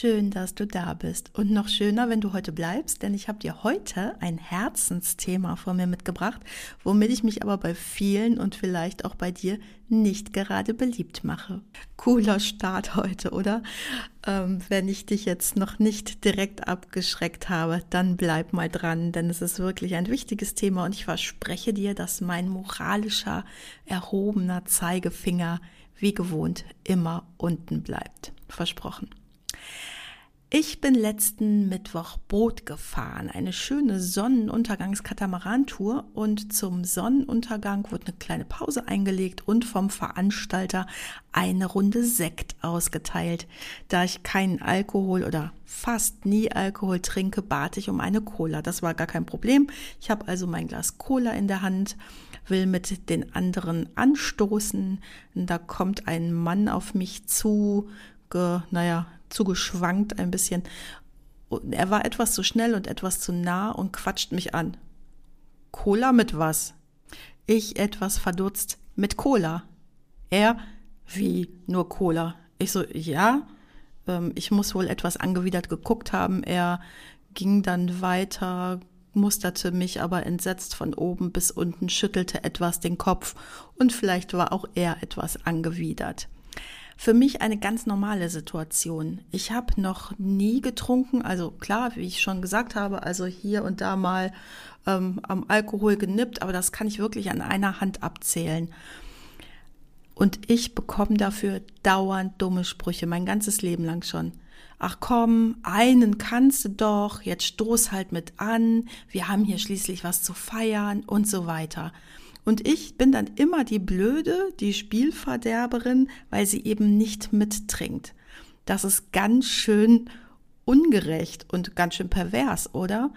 Schön, dass du da bist. Und noch schöner, wenn du heute bleibst, denn ich habe dir heute ein Herzensthema von mir mitgebracht, womit ich mich aber bei vielen und vielleicht auch bei dir nicht gerade beliebt mache. Cooler Start heute, oder? Ähm, wenn ich dich jetzt noch nicht direkt abgeschreckt habe, dann bleib mal dran, denn es ist wirklich ein wichtiges Thema und ich verspreche dir, dass mein moralischer, erhobener Zeigefinger wie gewohnt immer unten bleibt. Versprochen. Ich bin letzten Mittwoch Boot gefahren, eine schöne Sonnenuntergangskatamarantour und zum Sonnenuntergang wurde eine kleine Pause eingelegt und vom Veranstalter eine Runde Sekt ausgeteilt. Da ich keinen Alkohol oder fast nie Alkohol trinke, bat ich um eine Cola. Das war gar kein Problem. Ich habe also mein Glas Cola in der Hand, will mit den anderen anstoßen. Da kommt ein Mann auf mich zu, ge, naja, zugeschwankt ein bisschen. Und er war etwas zu schnell und etwas zu nah und quatscht mich an. Cola mit was? Ich etwas verdutzt. Mit Cola. Er, wie nur Cola? Ich so, ja. Ähm, ich muss wohl etwas angewidert geguckt haben. Er ging dann weiter, musterte mich aber entsetzt von oben bis unten, schüttelte etwas den Kopf und vielleicht war auch er etwas angewidert für mich eine ganz normale Situation. Ich habe noch nie getrunken, also klar, wie ich schon gesagt habe, also hier und da mal ähm, am Alkohol genippt, aber das kann ich wirklich an einer Hand abzählen. Und ich bekomme dafür dauernd dumme Sprüche, mein ganzes Leben lang schon. Ach komm, einen kannst du doch, jetzt stoß halt mit an, wir haben hier schließlich was zu feiern und so weiter. Und ich bin dann immer die Blöde, die Spielverderberin, weil sie eben nicht mittrinkt. Das ist ganz schön ungerecht und ganz schön pervers, oder?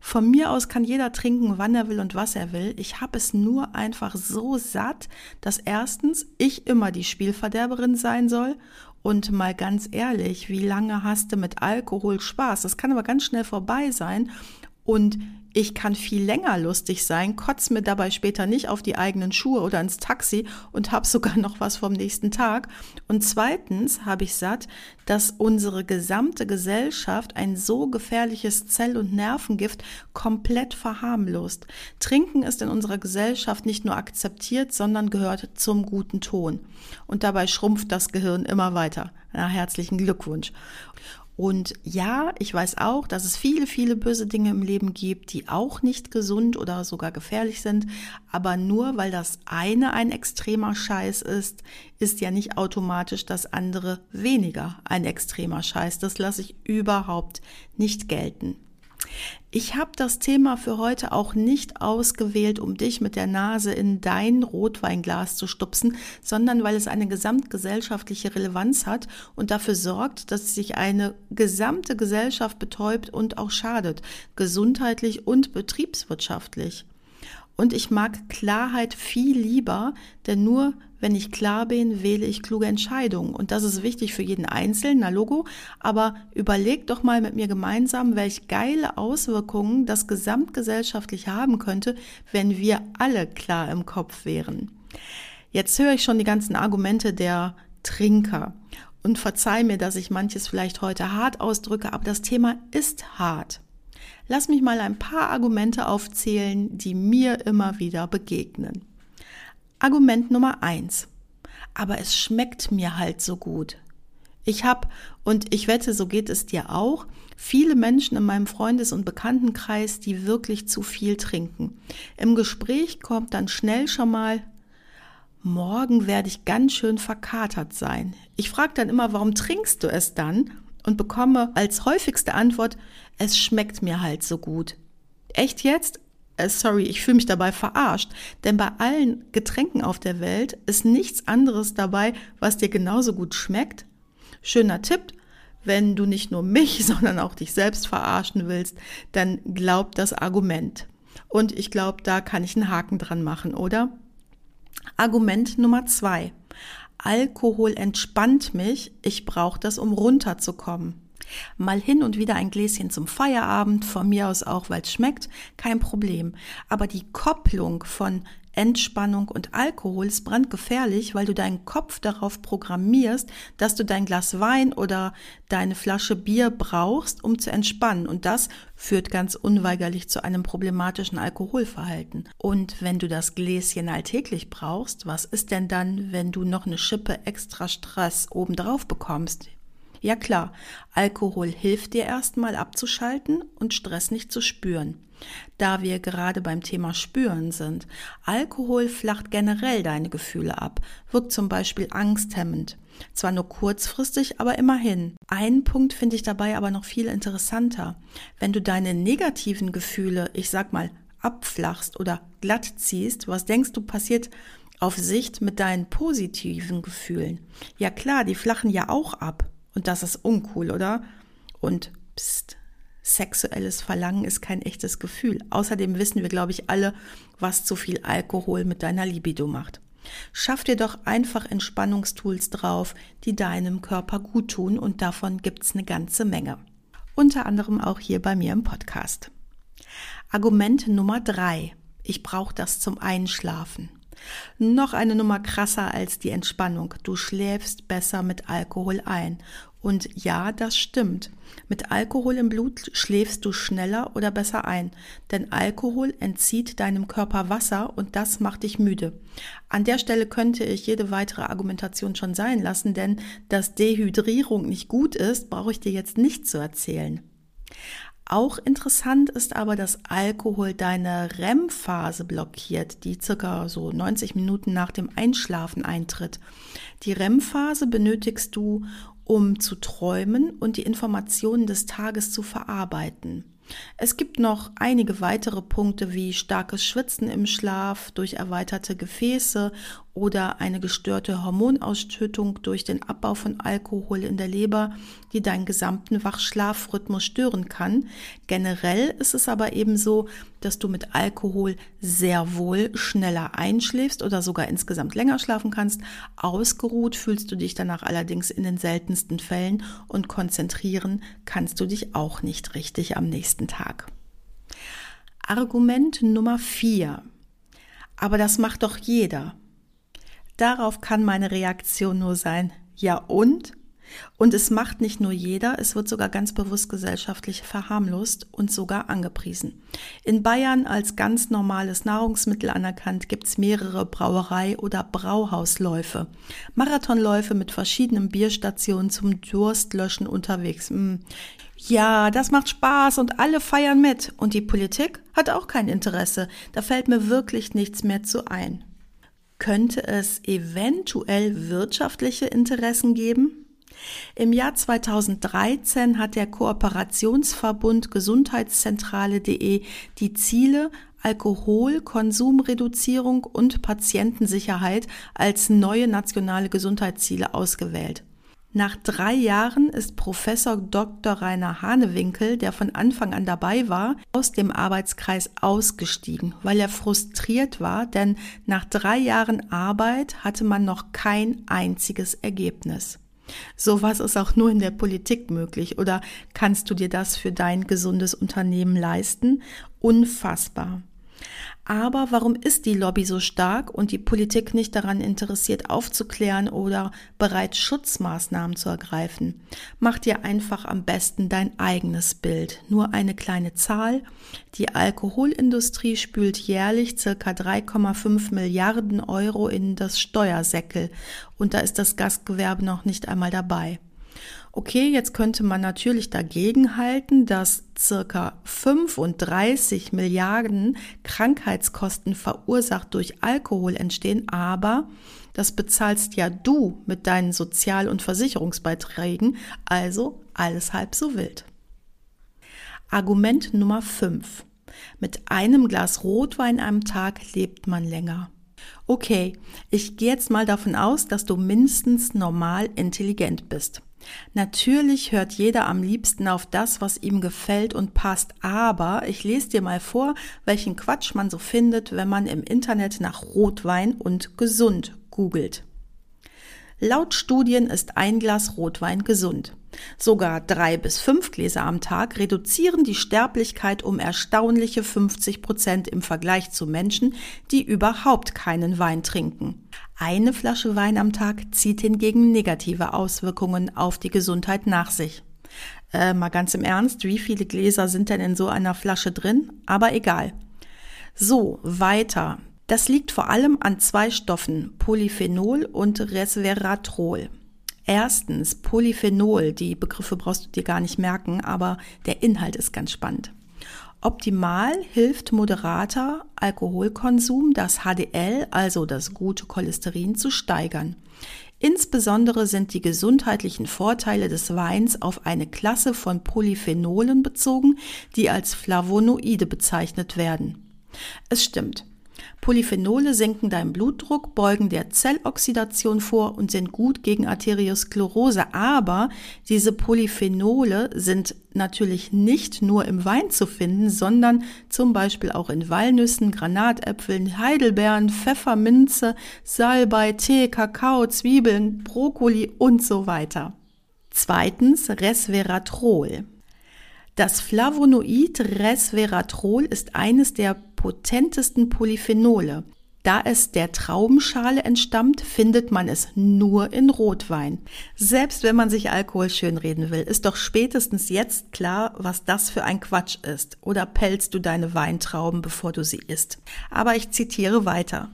Von mir aus kann jeder trinken, wann er will und was er will. Ich habe es nur einfach so satt, dass erstens ich immer die Spielverderberin sein soll und mal ganz ehrlich, wie lange hast du mit Alkohol Spaß? Das kann aber ganz schnell vorbei sein und ich kann viel länger lustig sein, kotz mir dabei später nicht auf die eigenen Schuhe oder ins Taxi und hab sogar noch was vom nächsten Tag. Und zweitens habe ich satt, dass unsere gesamte Gesellschaft ein so gefährliches Zell- und Nervengift komplett verharmlost. Trinken ist in unserer Gesellschaft nicht nur akzeptiert, sondern gehört zum guten Ton. Und dabei schrumpft das Gehirn immer weiter. Na, herzlichen Glückwunsch. Und ja, ich weiß auch, dass es viele, viele böse Dinge im Leben gibt, die auch nicht gesund oder sogar gefährlich sind. Aber nur weil das eine ein extremer Scheiß ist, ist ja nicht automatisch das andere weniger ein extremer Scheiß. Das lasse ich überhaupt nicht gelten. Ich habe das Thema für heute auch nicht ausgewählt, um dich mit der Nase in dein Rotweinglas zu stupsen, sondern weil es eine gesamtgesellschaftliche Relevanz hat und dafür sorgt, dass sich eine gesamte Gesellschaft betäubt und auch schadet, gesundheitlich und betriebswirtschaftlich. Und ich mag Klarheit viel lieber, denn nur wenn ich klar bin, wähle ich kluge Entscheidungen. Und das ist wichtig für jeden Einzelnen, na Logo. Aber überleg doch mal mit mir gemeinsam, welche geile Auswirkungen das gesamtgesellschaftlich haben könnte, wenn wir alle klar im Kopf wären. Jetzt höre ich schon die ganzen Argumente der Trinker. Und verzeih mir, dass ich manches vielleicht heute hart ausdrücke, aber das Thema ist hart. Lass mich mal ein paar Argumente aufzählen, die mir immer wieder begegnen. Argument Nummer eins. Aber es schmeckt mir halt so gut. Ich habe, und ich wette, so geht es dir auch, viele Menschen in meinem Freundes- und Bekanntenkreis, die wirklich zu viel trinken. Im Gespräch kommt dann schnell schon mal, morgen werde ich ganz schön verkatert sein. Ich frage dann immer, warum trinkst du es dann? Und bekomme als häufigste Antwort, es schmeckt mir halt so gut. Echt jetzt? Äh, sorry, ich fühle mich dabei verarscht, denn bei allen Getränken auf der Welt ist nichts anderes dabei, was dir genauso gut schmeckt. Schöner Tipp, wenn du nicht nur mich, sondern auch dich selbst verarschen willst, dann glaub das Argument. Und ich glaube, da kann ich einen Haken dran machen, oder? Argument Nummer zwei. Alkohol entspannt mich, ich brauche das, um runterzukommen. Mal hin und wieder ein Gläschen zum Feierabend, von mir aus auch, weil es schmeckt, kein Problem. Aber die Kopplung von Entspannung und Alkohol ist brandgefährlich, weil du deinen Kopf darauf programmierst, dass du dein Glas Wein oder deine Flasche Bier brauchst, um zu entspannen. Und das führt ganz unweigerlich zu einem problematischen Alkoholverhalten. Und wenn du das Gläschen alltäglich brauchst, was ist denn dann, wenn du noch eine Schippe extra Stress obendrauf bekommst? Ja klar, Alkohol hilft dir erstmal abzuschalten und Stress nicht zu spüren. Da wir gerade beim Thema Spüren sind, Alkohol flacht generell deine Gefühle ab, wirkt zum Beispiel angsthemmend. Zwar nur kurzfristig, aber immerhin. Einen Punkt finde ich dabei aber noch viel interessanter. Wenn du deine negativen Gefühle, ich sag mal, abflachst oder glatt ziehst, was denkst du passiert auf Sicht mit deinen positiven Gefühlen? Ja klar, die flachen ja auch ab. Und das ist uncool, oder? Und pst, sexuelles Verlangen ist kein echtes Gefühl. Außerdem wissen wir, glaube ich, alle, was zu viel Alkohol mit deiner Libido macht. Schaff dir doch einfach Entspannungstools drauf, die deinem Körper gut tun und davon gibt's eine ganze Menge. Unter anderem auch hier bei mir im Podcast. Argument Nummer drei. Ich brauche das zum Einschlafen. Noch eine Nummer krasser als die Entspannung. Du schläfst besser mit Alkohol ein. Und ja, das stimmt. Mit Alkohol im Blut schläfst du schneller oder besser ein, denn Alkohol entzieht deinem Körper Wasser und das macht dich müde. An der Stelle könnte ich jede weitere Argumentation schon sein lassen, denn dass Dehydrierung nicht gut ist, brauche ich dir jetzt nicht zu erzählen. Auch interessant ist aber, dass Alkohol deine REM-Phase blockiert, die circa so 90 Minuten nach dem Einschlafen eintritt. Die REM-Phase benötigst du, um zu träumen und die Informationen des Tages zu verarbeiten. Es gibt noch einige weitere Punkte wie starkes Schwitzen im Schlaf durch erweiterte Gefäße oder eine gestörte Hormonausschüttung durch den Abbau von Alkohol in der Leber, die deinen gesamten Wachschlafrhythmus stören kann. Generell ist es aber eben so, dass du mit Alkohol sehr wohl schneller einschläfst oder sogar insgesamt länger schlafen kannst. Ausgeruht fühlst du dich danach allerdings in den seltensten Fällen und konzentrieren kannst du dich auch nicht richtig am nächsten Tag. Argument Nummer vier. Aber das macht doch jeder. Darauf kann meine Reaktion nur sein, ja und? Und es macht nicht nur jeder, es wird sogar ganz bewusst gesellschaftlich verharmlost und sogar angepriesen. In Bayern als ganz normales Nahrungsmittel anerkannt gibt es mehrere Brauerei- oder Brauhausläufe. Marathonläufe mit verschiedenen Bierstationen zum Durstlöschen unterwegs. Hm. Ja, das macht Spaß und alle feiern mit. Und die Politik hat auch kein Interesse. Da fällt mir wirklich nichts mehr zu ein. Könnte es eventuell wirtschaftliche Interessen geben? Im Jahr 2013 hat der Kooperationsverbund Gesundheitszentrale.de die Ziele Alkoholkonsumreduzierung und Patientensicherheit als neue nationale Gesundheitsziele ausgewählt. Nach drei Jahren ist Professor Dr. Rainer Hanewinkel, der von Anfang an dabei war, aus dem Arbeitskreis ausgestiegen, weil er frustriert war, denn nach drei Jahren Arbeit hatte man noch kein einziges Ergebnis. Sowas ist auch nur in der Politik möglich. Oder kannst du dir das für dein gesundes Unternehmen leisten? Unfassbar. Aber warum ist die Lobby so stark und die Politik nicht daran interessiert, aufzuklären oder bereit, Schutzmaßnahmen zu ergreifen? Mach dir einfach am besten dein eigenes Bild. Nur eine kleine Zahl. Die Alkoholindustrie spült jährlich circa 3,5 Milliarden Euro in das Steuersäckel. Und da ist das Gastgewerbe noch nicht einmal dabei. Okay, jetzt könnte man natürlich dagegen halten, dass circa 35 Milliarden Krankheitskosten verursacht durch Alkohol entstehen, aber das bezahlst ja du mit deinen Sozial- und Versicherungsbeiträgen, also alles halb so wild. Argument Nummer 5. Mit einem Glas Rotwein am Tag lebt man länger. Okay, ich gehe jetzt mal davon aus, dass du mindestens normal intelligent bist. Natürlich hört jeder am liebsten auf das, was ihm gefällt und passt, aber ich lese dir mal vor, welchen Quatsch man so findet, wenn man im Internet nach Rotwein und gesund googelt. Laut Studien ist ein Glas Rotwein gesund. Sogar drei bis fünf Gläser am Tag reduzieren die Sterblichkeit um erstaunliche 50 Prozent im Vergleich zu Menschen, die überhaupt keinen Wein trinken. Eine Flasche Wein am Tag zieht hingegen negative Auswirkungen auf die Gesundheit nach sich. Äh, mal ganz im Ernst, wie viele Gläser sind denn in so einer Flasche drin? Aber egal. So, weiter. Das liegt vor allem an zwei Stoffen, Polyphenol und Resveratrol. Erstens Polyphenol, die Begriffe brauchst du dir gar nicht merken, aber der Inhalt ist ganz spannend. Optimal hilft moderater Alkoholkonsum, das HDL, also das gute Cholesterin, zu steigern. Insbesondere sind die gesundheitlichen Vorteile des Weins auf eine Klasse von Polyphenolen bezogen, die als Flavonoide bezeichnet werden. Es stimmt, Polyphenole senken deinen Blutdruck, beugen der Zelloxidation vor und sind gut gegen Arteriosklerose. Aber diese Polyphenole sind natürlich nicht nur im Wein zu finden, sondern zum Beispiel auch in Walnüssen, Granatäpfeln, Heidelbeeren, Pfefferminze, Salbei, Tee, Kakao, Zwiebeln, Brokkoli und so weiter. Zweitens Resveratrol. Das Flavonoid Resveratrol ist eines der potentesten Polyphenole. Da es der Traubenschale entstammt, findet man es nur in Rotwein. Selbst wenn man sich Alkohol schönreden will, ist doch spätestens jetzt klar, was das für ein Quatsch ist. Oder pelzt du deine Weintrauben, bevor du sie isst? Aber ich zitiere weiter.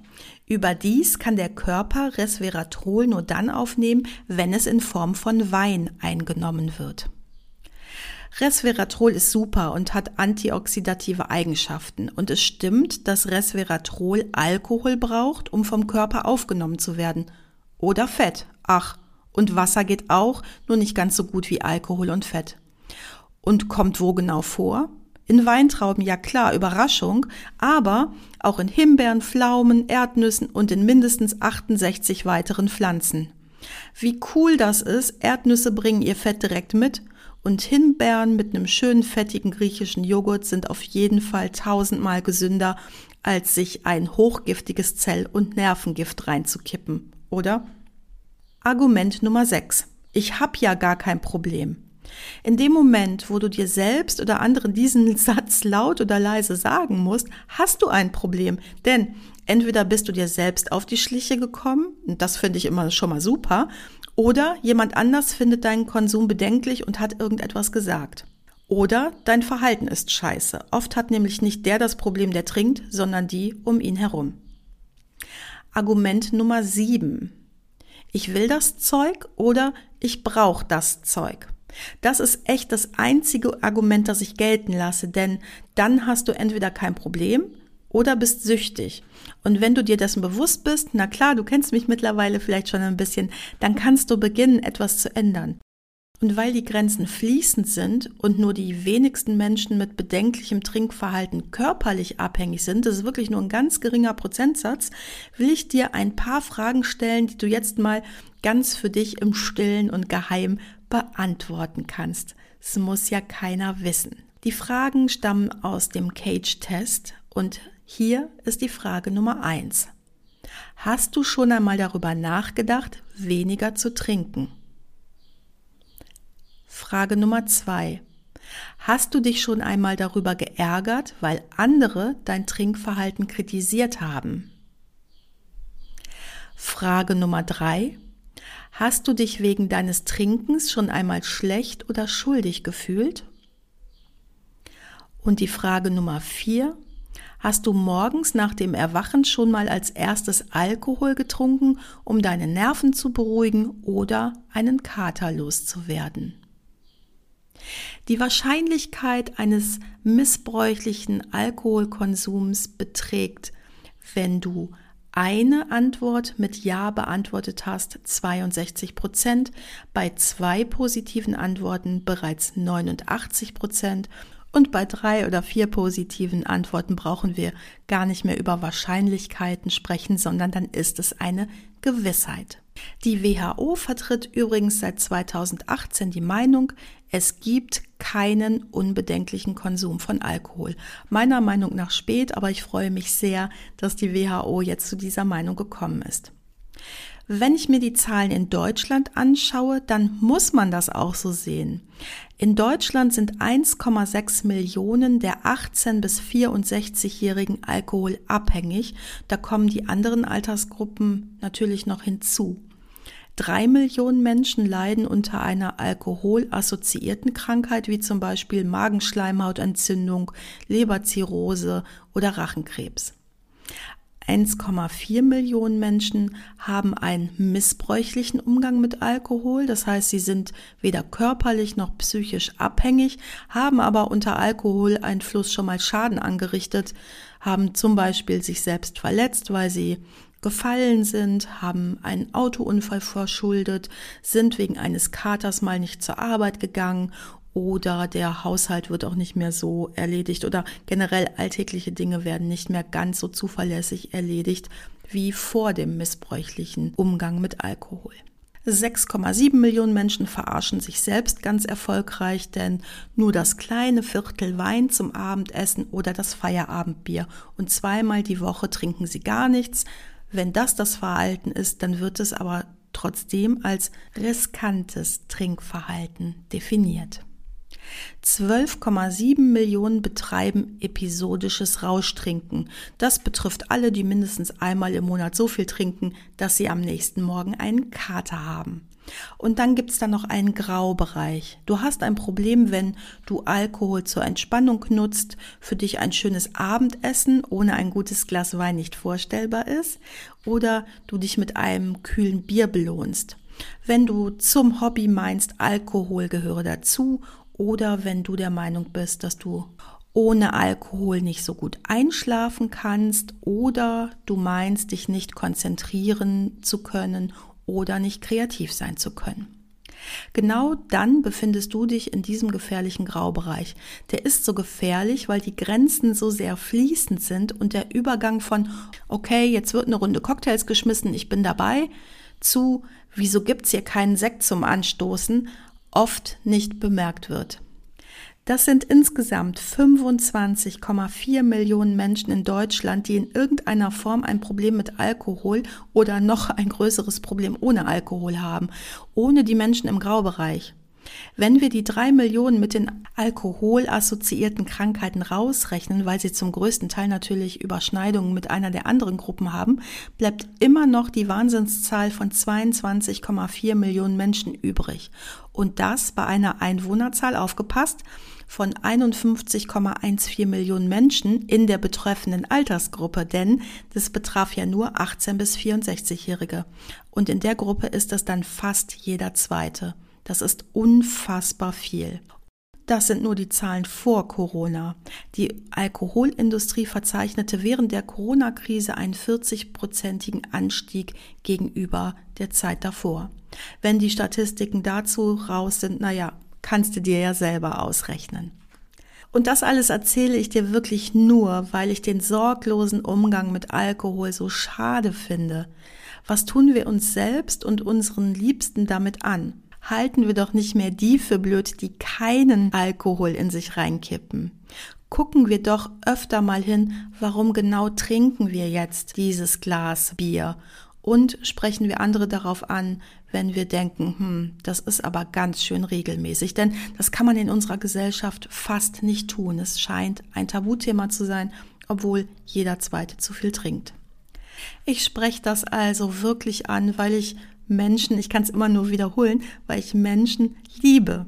Überdies kann der Körper Resveratrol nur dann aufnehmen, wenn es in Form von Wein eingenommen wird. Resveratrol ist super und hat antioxidative Eigenschaften. Und es stimmt, dass Resveratrol Alkohol braucht, um vom Körper aufgenommen zu werden. Oder Fett. Ach, und Wasser geht auch, nur nicht ganz so gut wie Alkohol und Fett. Und kommt wo genau vor? In Weintrauben, ja klar, Überraschung, aber auch in Himbeeren, Pflaumen, Erdnüssen und in mindestens 68 weiteren Pflanzen. Wie cool das ist, Erdnüsse bringen ihr Fett direkt mit und Himbeeren mit einem schönen fettigen griechischen Joghurt sind auf jeden Fall tausendmal gesünder, als sich ein hochgiftiges Zell- und Nervengift reinzukippen, oder? Argument Nummer 6. Ich hab ja gar kein Problem. In dem Moment, wo du dir selbst oder anderen diesen Satz laut oder leise sagen musst, hast du ein Problem. Denn entweder bist du dir selbst auf die Schliche gekommen, und das finde ich immer schon mal super, oder jemand anders findet deinen Konsum bedenklich und hat irgendetwas gesagt. Oder dein Verhalten ist scheiße. Oft hat nämlich nicht der das Problem, der trinkt, sondern die um ihn herum. Argument Nummer 7. Ich will das Zeug oder ich brauche das Zeug. Das ist echt das einzige Argument, das ich gelten lasse, denn dann hast du entweder kein Problem oder bist süchtig. Und wenn du dir dessen bewusst bist, na klar, du kennst mich mittlerweile vielleicht schon ein bisschen, dann kannst du beginnen, etwas zu ändern. Und weil die Grenzen fließend sind und nur die wenigsten Menschen mit bedenklichem Trinkverhalten körperlich abhängig sind, das ist wirklich nur ein ganz geringer Prozentsatz, will ich dir ein paar Fragen stellen, die du jetzt mal ganz für dich im stillen und geheim beantworten kannst. Es muss ja keiner wissen. Die Fragen stammen aus dem Cage-Test und hier ist die Frage Nummer eins. Hast du schon einmal darüber nachgedacht, weniger zu trinken? Frage Nummer zwei. Hast du dich schon einmal darüber geärgert, weil andere dein Trinkverhalten kritisiert haben? Frage Nummer drei. Hast du dich wegen deines Trinkens schon einmal schlecht oder schuldig gefühlt? Und die Frage Nummer vier. Hast du morgens nach dem Erwachen schon mal als erstes Alkohol getrunken, um deine Nerven zu beruhigen oder einen Kater loszuwerden? Die Wahrscheinlichkeit eines missbräuchlichen Alkoholkonsums beträgt, wenn du eine Antwort mit Ja beantwortet hast, 62 Prozent, bei zwei positiven Antworten bereits 89 Prozent und bei drei oder vier positiven Antworten brauchen wir gar nicht mehr über Wahrscheinlichkeiten sprechen, sondern dann ist es eine Gewissheit. Die WHO vertritt übrigens seit 2018 die Meinung, es gibt keinen unbedenklichen Konsum von Alkohol. Meiner Meinung nach spät, aber ich freue mich sehr, dass die WHO jetzt zu dieser Meinung gekommen ist. Wenn ich mir die Zahlen in Deutschland anschaue, dann muss man das auch so sehen. In Deutschland sind 1,6 Millionen der 18 bis 64-jährigen alkoholabhängig. Da kommen die anderen Altersgruppen natürlich noch hinzu. Drei Millionen Menschen leiden unter einer alkoholassoziierten Krankheit wie zum Beispiel Magenschleimhautentzündung, Leberzirrhose oder Rachenkrebs. 1,4 Millionen Menschen haben einen missbräuchlichen Umgang mit Alkohol. Das heißt, sie sind weder körperlich noch psychisch abhängig, haben aber unter Alkoholeinfluss schon mal Schaden angerichtet, haben zum Beispiel sich selbst verletzt, weil sie gefallen sind, haben einen Autounfall verschuldet, sind wegen eines Katers mal nicht zur Arbeit gegangen oder der Haushalt wird auch nicht mehr so erledigt oder generell alltägliche Dinge werden nicht mehr ganz so zuverlässig erledigt wie vor dem missbräuchlichen Umgang mit Alkohol. 6,7 Millionen Menschen verarschen sich selbst ganz erfolgreich, denn nur das kleine Viertel Wein zum Abendessen oder das Feierabendbier und zweimal die Woche trinken sie gar nichts. Wenn das das Verhalten ist, dann wird es aber trotzdem als riskantes Trinkverhalten definiert. 12,7 Millionen betreiben episodisches Rauschtrinken. Das betrifft alle, die mindestens einmal im Monat so viel trinken, dass sie am nächsten Morgen einen Kater haben. Und dann gibt's da noch einen Graubereich. Du hast ein Problem, wenn du Alkohol zur Entspannung nutzt, für dich ein schönes Abendessen ohne ein gutes Glas Wein nicht vorstellbar ist, oder du dich mit einem kühlen Bier belohnst. Wenn du zum Hobby meinst, Alkohol gehöre dazu oder wenn du der Meinung bist, dass du ohne Alkohol nicht so gut einschlafen kannst oder du meinst, dich nicht konzentrieren zu können oder nicht kreativ sein zu können. Genau dann befindest du dich in diesem gefährlichen Graubereich. Der ist so gefährlich, weil die Grenzen so sehr fließend sind und der Übergang von, okay, jetzt wird eine Runde Cocktails geschmissen, ich bin dabei, zu, wieso gibt's hier keinen Sekt zum Anstoßen, oft nicht bemerkt wird. Das sind insgesamt 25,4 Millionen Menschen in Deutschland, die in irgendeiner Form ein Problem mit Alkohol oder noch ein größeres Problem ohne Alkohol haben, ohne die Menschen im Graubereich. Wenn wir die drei Millionen mit den alkoholassoziierten Krankheiten rausrechnen, weil sie zum größten Teil natürlich Überschneidungen mit einer der anderen Gruppen haben, bleibt immer noch die Wahnsinnszahl von 22,4 Millionen Menschen übrig. Und das bei einer Einwohnerzahl aufgepasst von 51,14 Millionen Menschen in der betreffenden Altersgruppe, denn das betraf ja nur 18 bis 64-Jährige. Und in der Gruppe ist es dann fast jeder Zweite. Das ist unfassbar viel. Das sind nur die Zahlen vor Corona. Die Alkoholindustrie verzeichnete während der Corona-Krise einen 40-prozentigen Anstieg gegenüber der Zeit davor. Wenn die Statistiken dazu raus sind, naja, kannst du dir ja selber ausrechnen. Und das alles erzähle ich dir wirklich nur, weil ich den sorglosen Umgang mit Alkohol so schade finde. Was tun wir uns selbst und unseren Liebsten damit an? Halten wir doch nicht mehr die für blöd, die keinen Alkohol in sich reinkippen. Gucken wir doch öfter mal hin, warum genau trinken wir jetzt dieses Glas Bier und sprechen wir andere darauf an, wenn wir denken, hm, das ist aber ganz schön regelmäßig. Denn das kann man in unserer Gesellschaft fast nicht tun. Es scheint ein Tabuthema zu sein, obwohl jeder Zweite zu viel trinkt. Ich spreche das also wirklich an, weil ich Menschen, ich kann es immer nur wiederholen, weil ich Menschen liebe.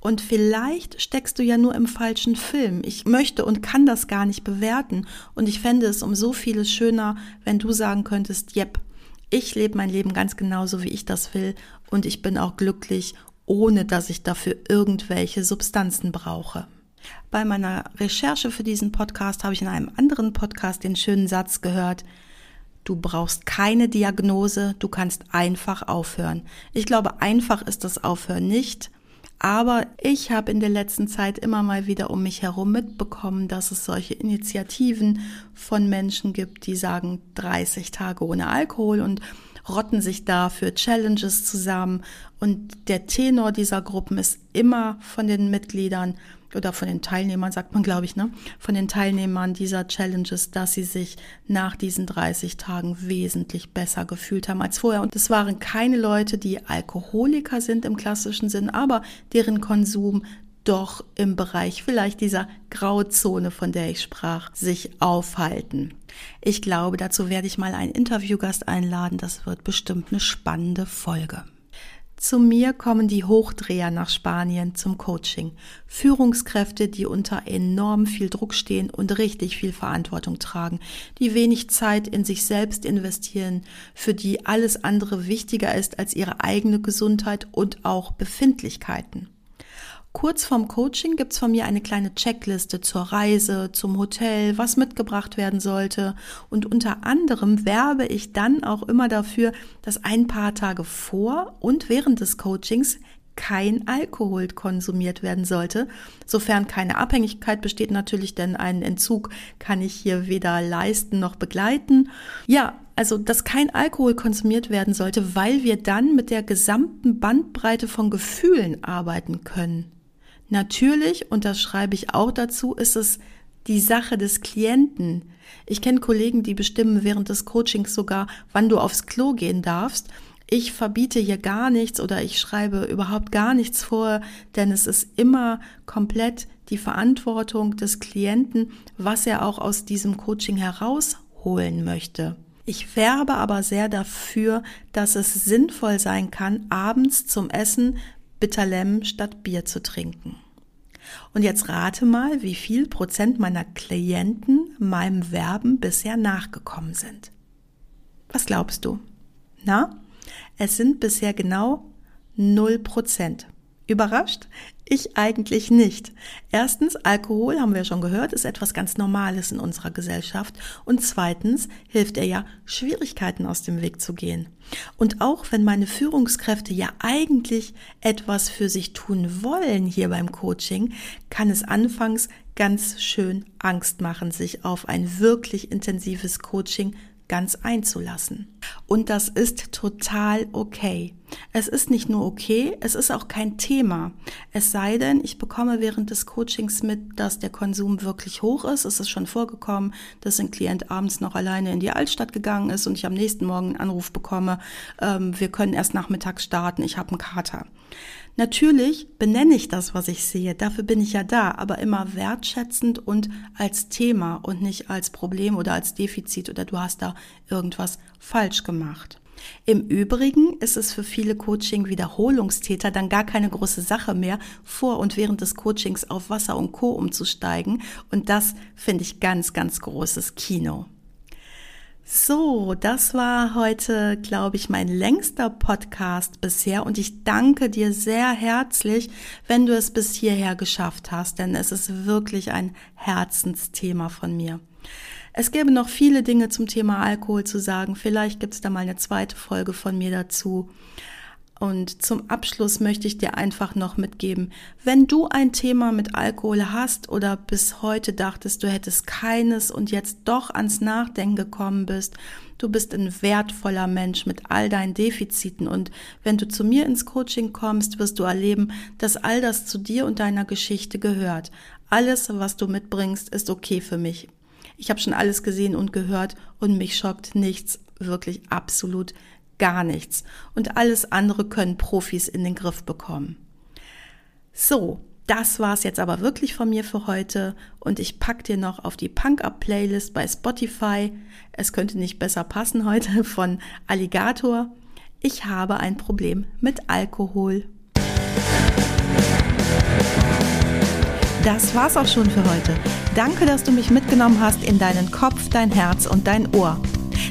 Und vielleicht steckst du ja nur im falschen Film. Ich möchte und kann das gar nicht bewerten. Und ich fände es um so vieles schöner, wenn du sagen könntest, jep, ich lebe mein Leben ganz genauso, wie ich das will. Und ich bin auch glücklich, ohne dass ich dafür irgendwelche Substanzen brauche. Bei meiner Recherche für diesen Podcast habe ich in einem anderen Podcast den schönen Satz gehört, Du brauchst keine Diagnose, du kannst einfach aufhören. Ich glaube, einfach ist das Aufhören nicht. Aber ich habe in der letzten Zeit immer mal wieder um mich herum mitbekommen, dass es solche Initiativen von Menschen gibt, die sagen 30 Tage ohne Alkohol und rotten sich da für Challenges zusammen und der Tenor dieser Gruppen ist immer von den Mitgliedern oder von den Teilnehmern, sagt man, glaube ich, ne? Von den Teilnehmern dieser Challenges, dass sie sich nach diesen 30 Tagen wesentlich besser gefühlt haben als vorher. Und es waren keine Leute, die Alkoholiker sind im klassischen Sinn, aber deren Konsum doch im Bereich vielleicht dieser Grauzone, von der ich sprach, sich aufhalten. Ich glaube, dazu werde ich mal einen Interviewgast einladen. Das wird bestimmt eine spannende Folge. Zu mir kommen die Hochdreher nach Spanien zum Coaching. Führungskräfte, die unter enorm viel Druck stehen und richtig viel Verantwortung tragen, die wenig Zeit in sich selbst investieren, für die alles andere wichtiger ist als ihre eigene Gesundheit und auch Befindlichkeiten. Kurz vorm Coaching gibt's von mir eine kleine Checkliste zur Reise, zum Hotel, was mitgebracht werden sollte. Und unter anderem werbe ich dann auch immer dafür, dass ein paar Tage vor und während des Coachings kein Alkohol konsumiert werden sollte, sofern keine Abhängigkeit besteht natürlich, denn einen Entzug kann ich hier weder leisten noch begleiten. Ja, also dass kein Alkohol konsumiert werden sollte, weil wir dann mit der gesamten Bandbreite von Gefühlen arbeiten können. Natürlich, und das schreibe ich auch dazu, ist es die Sache des Klienten. Ich kenne Kollegen, die bestimmen während des Coachings sogar, wann du aufs Klo gehen darfst. Ich verbiete hier gar nichts oder ich schreibe überhaupt gar nichts vor, denn es ist immer komplett die Verantwortung des Klienten, was er auch aus diesem Coaching herausholen möchte. Ich werbe aber sehr dafür, dass es sinnvoll sein kann, abends zum Essen Bitterlem statt Bier zu trinken. Und jetzt rate mal, wie viel Prozent meiner Klienten meinem Werben bisher nachgekommen sind. Was glaubst du? Na, es sind bisher genau 0 Prozent. Überrascht? Ich eigentlich nicht. Erstens, Alkohol, haben wir schon gehört, ist etwas ganz Normales in unserer Gesellschaft. Und zweitens hilft er ja, Schwierigkeiten aus dem Weg zu gehen. Und auch wenn meine Führungskräfte ja eigentlich etwas für sich tun wollen hier beim Coaching, kann es anfangs ganz schön Angst machen, sich auf ein wirklich intensives Coaching ganz einzulassen. Und das ist total okay. Es ist nicht nur okay, es ist auch kein Thema. Es sei denn, ich bekomme während des Coachings mit, dass der Konsum wirklich hoch ist. Es ist schon vorgekommen, dass ein Klient abends noch alleine in die Altstadt gegangen ist und ich am nächsten Morgen einen Anruf bekomme, ähm, wir können erst nachmittags starten, ich habe einen Kater. Natürlich benenne ich das, was ich sehe, dafür bin ich ja da, aber immer wertschätzend und als Thema und nicht als Problem oder als Defizit oder du hast da irgendwas falsch gemacht. Im Übrigen ist es für viele Coaching-Wiederholungstäter dann gar keine große Sache mehr, vor und während des Coachings auf Wasser und Co. umzusteigen. Und das finde ich ganz, ganz großes Kino. So, das war heute, glaube ich, mein längster Podcast bisher und ich danke dir sehr herzlich, wenn du es bis hierher geschafft hast, denn es ist wirklich ein Herzensthema von mir. Es gäbe noch viele Dinge zum Thema Alkohol zu sagen. Vielleicht gibt es da mal eine zweite Folge von mir dazu. Und zum Abschluss möchte ich dir einfach noch mitgeben, wenn du ein Thema mit Alkohol hast oder bis heute dachtest, du hättest keines und jetzt doch ans Nachdenken gekommen bist, du bist ein wertvoller Mensch mit all deinen Defiziten und wenn du zu mir ins Coaching kommst, wirst du erleben, dass all das zu dir und deiner Geschichte gehört. Alles, was du mitbringst, ist okay für mich. Ich habe schon alles gesehen und gehört und mich schockt nichts, wirklich absolut gar nichts. Und alles andere können Profis in den Griff bekommen. So, das war's jetzt aber wirklich von mir für heute und ich pack dir noch auf die Punk Up Playlist bei Spotify. Es könnte nicht besser passen heute von Alligator. Ich habe ein Problem mit Alkohol. Das war's auch schon für heute. Danke, dass du mich mitgenommen hast in deinen Kopf, dein Herz und dein Ohr.